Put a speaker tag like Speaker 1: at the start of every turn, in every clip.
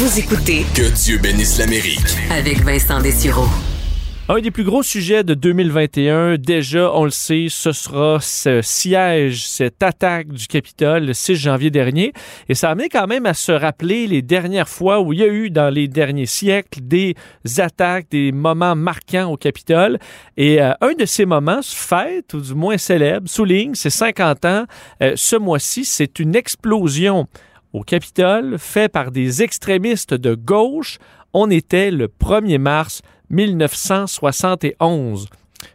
Speaker 1: Vous écoutez
Speaker 2: Que Dieu bénisse l'Amérique.
Speaker 1: avec Vincent Dessureau.
Speaker 3: Un des plus gros sujets de 2021, déjà, on le sait, ce sera ce siège, cette attaque du Capitole le 6 janvier dernier. Et ça a amené quand même à se rappeler les dernières fois où il y a eu dans les derniers siècles des attaques, des moments marquants au Capitole. Et euh, un de ces moments fête, ou du moins célèbre, souligne ses 50 ans. Euh, ce mois-ci, c'est une explosion au Capitole fait par des extrémistes de gauche. On était le 1er mars 1971.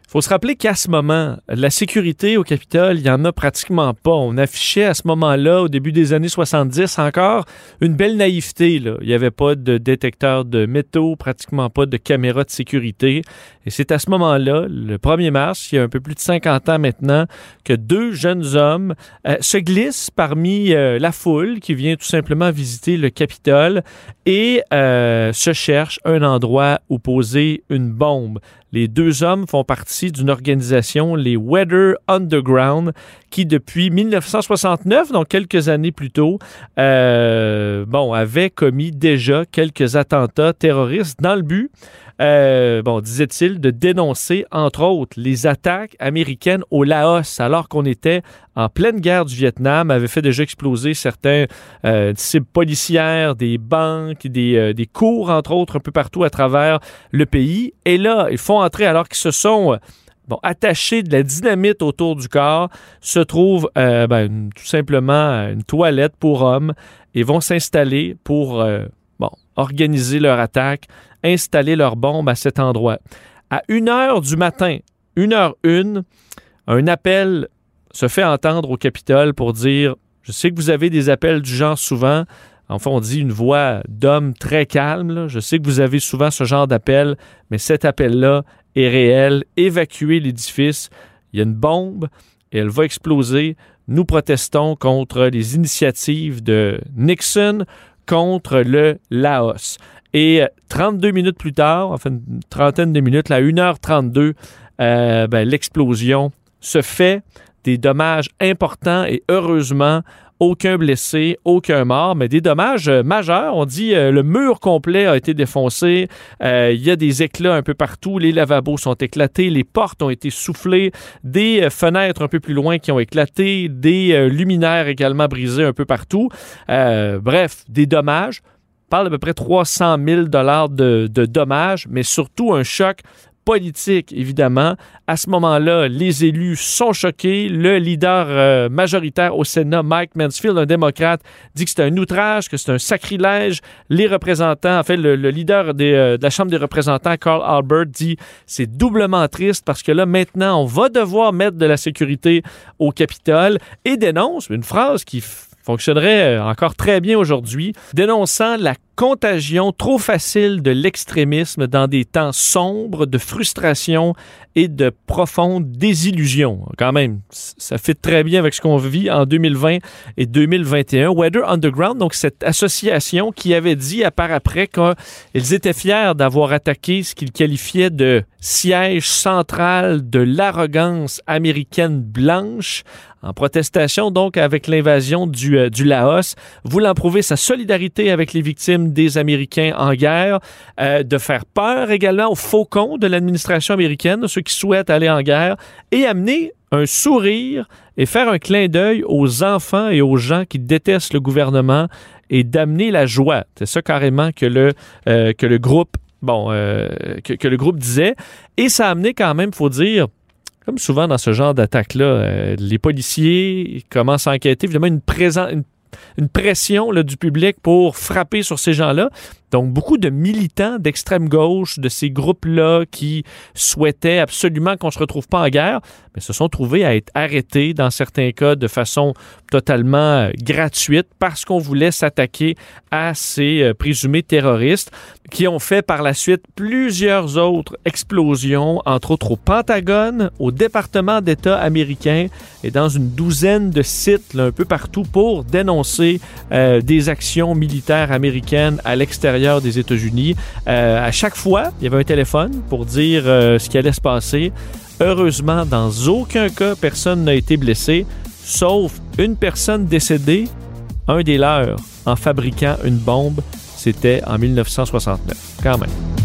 Speaker 3: Faut se rappeler qu'à ce moment, la sécurité au Capitole, il n'y en a pratiquement pas. On affichait à ce moment-là, au début des années 70, encore une belle naïveté. Là. Il n'y avait pas de détecteur de métaux, pratiquement pas de caméra de sécurité. Et c'est à ce moment-là, le 1er mars, il y a un peu plus de 50 ans maintenant, que deux jeunes hommes euh, se glissent parmi euh, la foule qui vient tout simplement visiter le Capitole et euh, se cherchent un endroit où poser une bombe. Les deux hommes font partie d'une organisation, les Weather Underground, qui depuis 1969, donc quelques années plus tôt, euh, bon, avait commis déjà quelques attentats terroristes dans le but euh, bon, disait-il, de dénoncer, entre autres, les attaques américaines au Laos, alors qu'on était en pleine guerre du Vietnam, avait fait déjà exploser certains euh, cibles policières, des banques, des, des cours, entre autres, un peu partout à travers le pays. Et là, ils font entrer, alors qu'ils se sont... Bon, attachés de la dynamite autour du corps, se trouve euh, ben, tout simplement une toilette pour hommes et vont s'installer pour euh, organiser leur attaque, installer leur bombe à cet endroit. À 1 heure du matin, 1 heure 1, un appel se fait entendre au Capitole pour dire Je sais que vous avez des appels du genre souvent. Enfin, on dit une voix d'homme très calme. Je sais que vous avez souvent ce genre d'appel, mais cet appel-là est réel. Évacuez l'édifice. Il y a une bombe et elle va exploser. Nous protestons contre les initiatives de Nixon contre le Laos. Et euh, 32 minutes plus tard, enfin une trentaine de minutes, là, 1h32, euh, ben, l'explosion se fait. Des dommages importants et heureusement, aucun blessé, aucun mort, mais des dommages euh, majeurs. On dit euh, le mur complet a été défoncé, euh, il y a des éclats un peu partout, les lavabos sont éclatés, les portes ont été soufflées, des fenêtres un peu plus loin qui ont éclaté, des luminaires également brisés un peu partout. Bref, des dommages. Parle d'à peu près 300 000 dollars de dommages, mais surtout un choc politique, évidemment. À ce moment-là, les élus sont choqués. Le leader euh, majoritaire au Sénat, Mike Mansfield, un démocrate, dit que c'est un outrage, que c'est un sacrilège. Les représentants, en fait, le, le leader euh, de la Chambre des représentants, Carl Albert, dit c'est doublement triste parce que là, maintenant, on va devoir mettre de la sécurité au Capitole et dénonce une phrase qui fonctionnerait euh, encore très bien aujourd'hui, dénonçant la contagion trop facile de l'extrémisme dans des temps sombres de frustration et de profonde désillusion. Quand même, ça fait très bien avec ce qu'on vit en 2020 et 2021. Weather Underground, donc cette association qui avait dit à part après qu'ils étaient fiers d'avoir attaqué ce qu'ils qualifiaient de siège central de l'arrogance américaine blanche en protestation donc avec l'invasion du, euh, du Laos, voulant prouver sa solidarité avec les victimes des Américains en guerre, euh, de faire peur également aux faucons de l'administration américaine, ceux qui souhaitent aller en guerre, et amener un sourire et faire un clin d'œil aux enfants et aux gens qui détestent le gouvernement et d'amener la joie. C'est ça carrément que le, euh, que le groupe bon, euh, que, que le groupe disait. Et ça a amené quand même, faut dire, comme souvent dans ce genre d'attaque-là, les policiers commencent à enquêter, évidemment, une, présen- une, une pression là, du public pour frapper sur ces gens-là. Donc, beaucoup de militants d'extrême gauche, de ces groupes-là qui souhaitaient absolument qu'on ne se retrouve pas en guerre, mais se sont trouvés à être arrêtés dans certains cas de façon totalement euh, gratuite parce qu'on voulait s'attaquer à ces euh, présumés terroristes qui ont fait par la suite plusieurs autres explosions, entre autres au Pentagone, au département d'État américain et dans une douzaine de sites un peu partout pour dénoncer euh, des actions militaires américaines à l'extérieur des États-Unis. Euh, à chaque fois, il y avait un téléphone pour dire euh, ce qui allait se passer. Heureusement, dans aucun cas, personne n'a été blessé, sauf une personne décédée, un des leurs, en fabriquant une bombe. C'était en 1969, quand même.